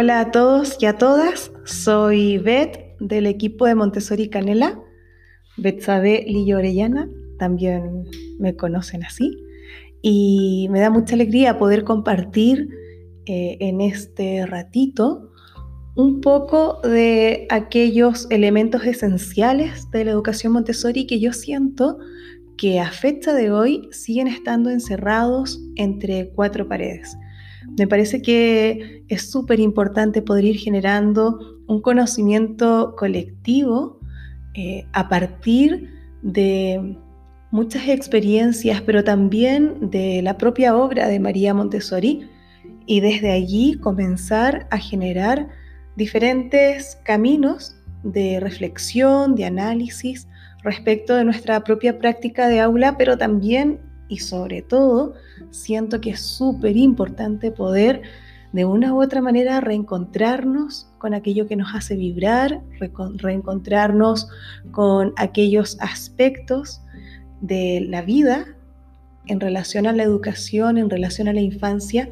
Hola a todos y a todas, soy Beth del equipo de Montessori Canela, Betsabe Lillo Orellana, también me conocen así, y me da mucha alegría poder compartir eh, en este ratito un poco de aquellos elementos esenciales de la educación Montessori que yo siento que a fecha de hoy siguen estando encerrados entre cuatro paredes me parece que es súper importante poder ir generando un conocimiento colectivo eh, a partir de muchas experiencias, pero también de la propia obra de María Montessori y desde allí comenzar a generar diferentes caminos de reflexión, de análisis respecto de nuestra propia práctica de aula, pero también y sobre todo siento que es súper importante poder de una u otra manera reencontrarnos con aquello que nos hace vibrar, reencontrarnos con aquellos aspectos de la vida en relación a la educación, en relación a la infancia,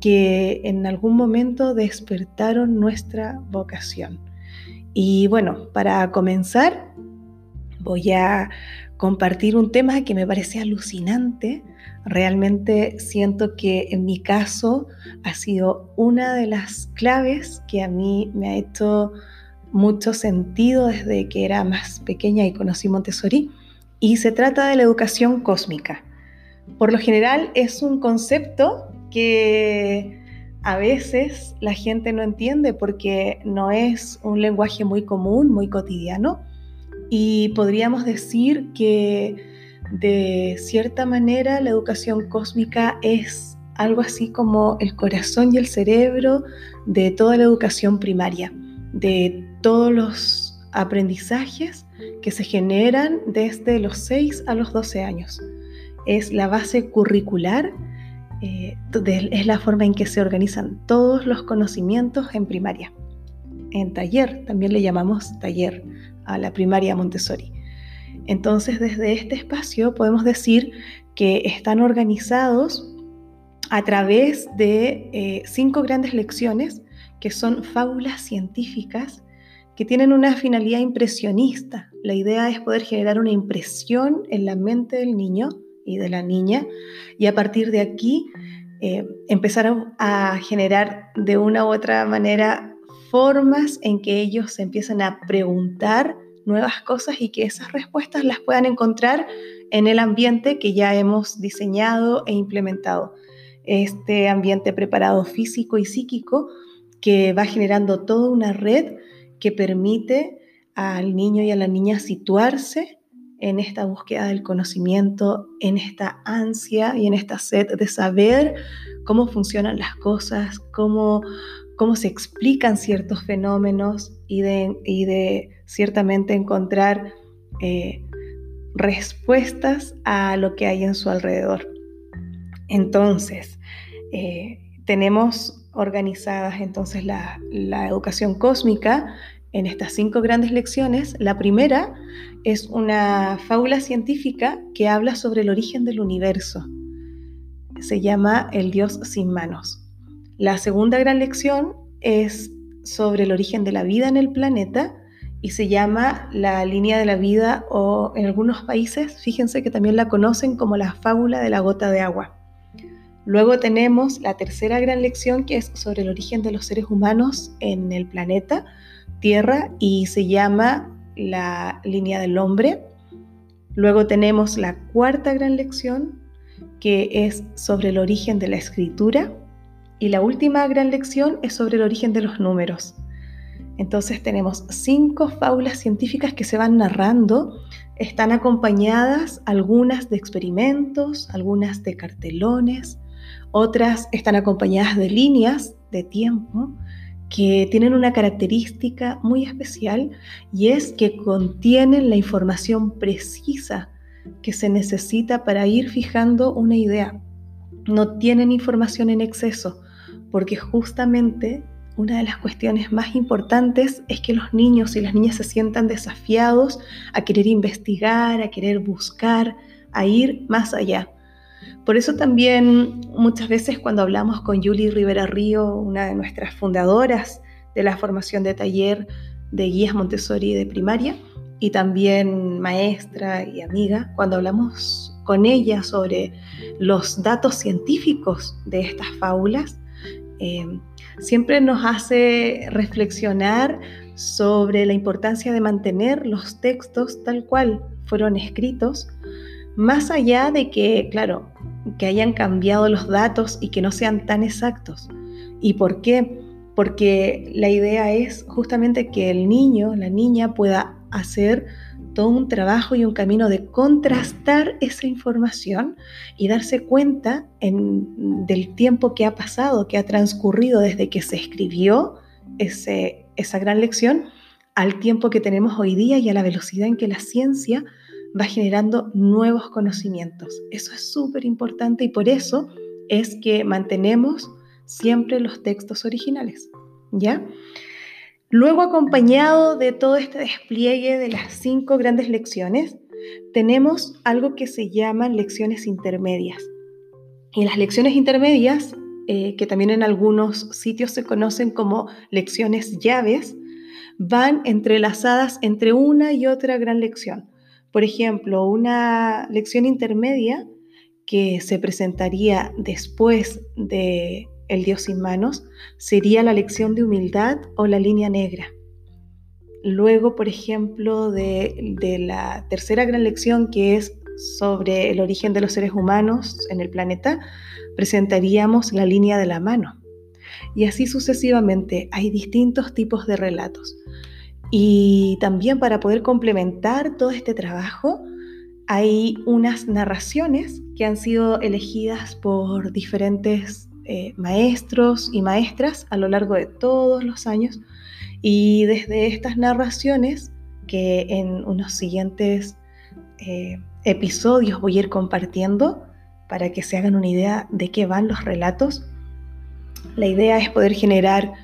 que en algún momento despertaron nuestra vocación. Y bueno, para comenzar, voy a compartir un tema que me parece alucinante. Realmente siento que en mi caso ha sido una de las claves que a mí me ha hecho mucho sentido desde que era más pequeña y conocí Montessori. Y se trata de la educación cósmica. Por lo general es un concepto que a veces la gente no entiende porque no es un lenguaje muy común, muy cotidiano y podríamos decir que de cierta manera la educación cósmica es algo así como el corazón y el cerebro de toda la educación primaria, de todos los aprendizajes que se generan desde los 6 a los 12 años. Es la base curricular, eh, es la forma en que se organizan todos los conocimientos en primaria. En taller, también le llamamos taller a la primaria Montessori. Entonces, desde este espacio podemos decir que están organizados a través de eh, cinco grandes lecciones que son fábulas científicas que tienen una finalidad impresionista. La idea es poder generar una impresión en la mente del niño y de la niña y a partir de aquí eh, empezar a, a generar de una u otra manera formas en que ellos se empiezan a preguntar nuevas cosas y que esas respuestas las puedan encontrar en el ambiente que ya hemos diseñado e implementado. Este ambiente preparado físico y psíquico que va generando toda una red que permite al niño y a la niña situarse en esta búsqueda del conocimiento, en esta ansia y en esta sed de saber cómo funcionan las cosas, cómo, cómo se explican ciertos fenómenos y de, ciertamente encontrar eh, respuestas a lo que hay en su alrededor. Entonces, eh, tenemos organizadas entonces la educación cósmica en estas cinco grandes lecciones. La primera es una fábula científica que habla sobre el origen del universo. Se llama El Dios sin manos. La segunda gran lección es sobre el origen de la vida en el planeta y se llama La línea de la vida o en algunos países, fíjense que también la conocen como la fábula de la gota de agua. Luego tenemos la tercera gran lección que es sobre el origen de los seres humanos en el planeta Tierra y se llama la línea del hombre. Luego tenemos la cuarta gran lección que es sobre el origen de la escritura y la última gran lección es sobre el origen de los números. Entonces tenemos cinco fábulas científicas que se van narrando, están acompañadas algunas de experimentos, algunas de cartelones, otras están acompañadas de líneas de tiempo que tienen una característica muy especial y es que contienen la información precisa que se necesita para ir fijando una idea. No tienen información en exceso, porque justamente una de las cuestiones más importantes es que los niños y las niñas se sientan desafiados a querer investigar, a querer buscar, a ir más allá. Por eso también muchas veces cuando hablamos con Julie Rivera Río, una de nuestras fundadoras de la formación de taller de guías Montessori de primaria y también maestra y amiga, cuando hablamos con ella sobre los datos científicos de estas fábulas, eh, siempre nos hace reflexionar sobre la importancia de mantener los textos tal cual fueron escritos, más allá de que, claro, que hayan cambiado los datos y que no sean tan exactos. ¿Y por qué? Porque la idea es justamente que el niño, la niña pueda hacer todo un trabajo y un camino de contrastar esa información y darse cuenta del tiempo que ha pasado, que ha transcurrido desde que se escribió ese, esa gran lección al tiempo que tenemos hoy día y a la velocidad en que la ciencia va generando nuevos conocimientos. Eso es súper importante y por eso es que mantenemos siempre los textos originales, ¿ya? Luego, acompañado de todo este despliegue de las cinco grandes lecciones, tenemos algo que se llaman lecciones intermedias. Y las lecciones intermedias, eh, que también en algunos sitios se conocen como lecciones llaves, van entrelazadas entre una y otra gran lección. Por ejemplo, una lección intermedia que se presentaría después de El Dios sin manos sería la lección de humildad o la línea negra. Luego, por ejemplo, de, la tercera gran lección que es sobre el origen de los seres humanos en el planeta, presentaríamos la línea de la mano. Y así sucesivamente hay distintos tipos de relatos. Y también para poder complementar todo este trabajo, hay unas narraciones que han sido elegidas por diferentes eh, maestros y maestras a lo largo de todos los años. Y desde estas narraciones, que en unos siguientes eh, episodios voy a ir compartiendo para que se hagan una idea de qué van los relatos, la idea es poder generar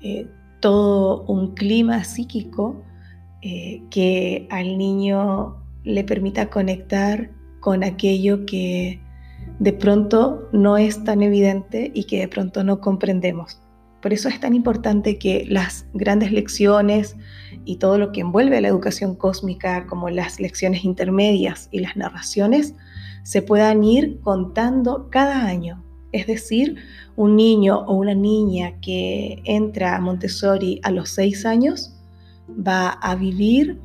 eh, todo un clima psíquico que al niño le permita conectar con aquello que de pronto no es tan evidente y que de pronto no comprendemos. Por eso es tan importante que las grandes lecciones y todo lo que envuelve a la educación cósmica, como las lecciones intermedias y las narraciones, se puedan ir contando cada año, es decir, un niño o una niña que entra a Montessori a los seis años va a vivir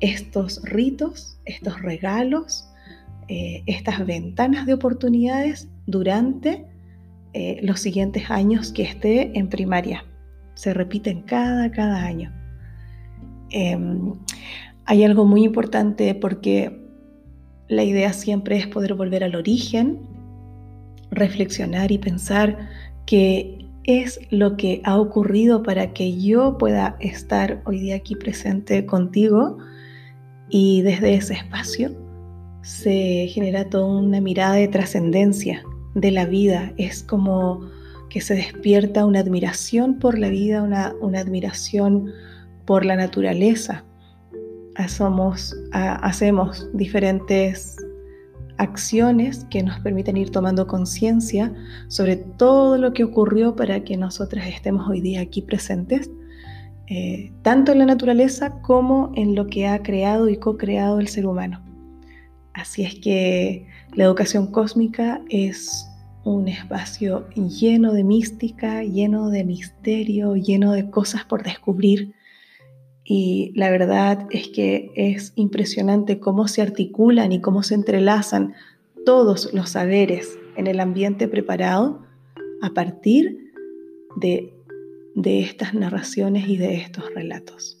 estos ritos, estos regalos, eh, estas ventanas de oportunidades durante eh, los siguientes años que esté en primaria. Se repiten cada, cada año. Em, hay algo muy importante porque la idea siempre es poder volver al origen reflexionar y pensar qué es lo que ha ocurrido para que yo pueda estar hoy día aquí presente contigo y desde ese espacio se genera toda una mirada de trascendencia de la vida. Es como que se despierta una admiración por la vida, una, admiración por la naturaleza. Hacemos, hacemos diferentes acciones que nos permiten ir tomando conciencia sobre todo lo que ocurrió para que nosotras estemos hoy día aquí presentes, eh, tanto en la naturaleza como en lo que ha creado y co-creado el ser humano. Así es que la educación cósmica es un espacio lleno de mística, lleno de misterio, lleno de cosas por descubrir y la verdad es que es impresionante cómo se articulan y cómo se entrelazan todos los saberes en el ambiente preparado a partir de, de estas narraciones y de estos relatos.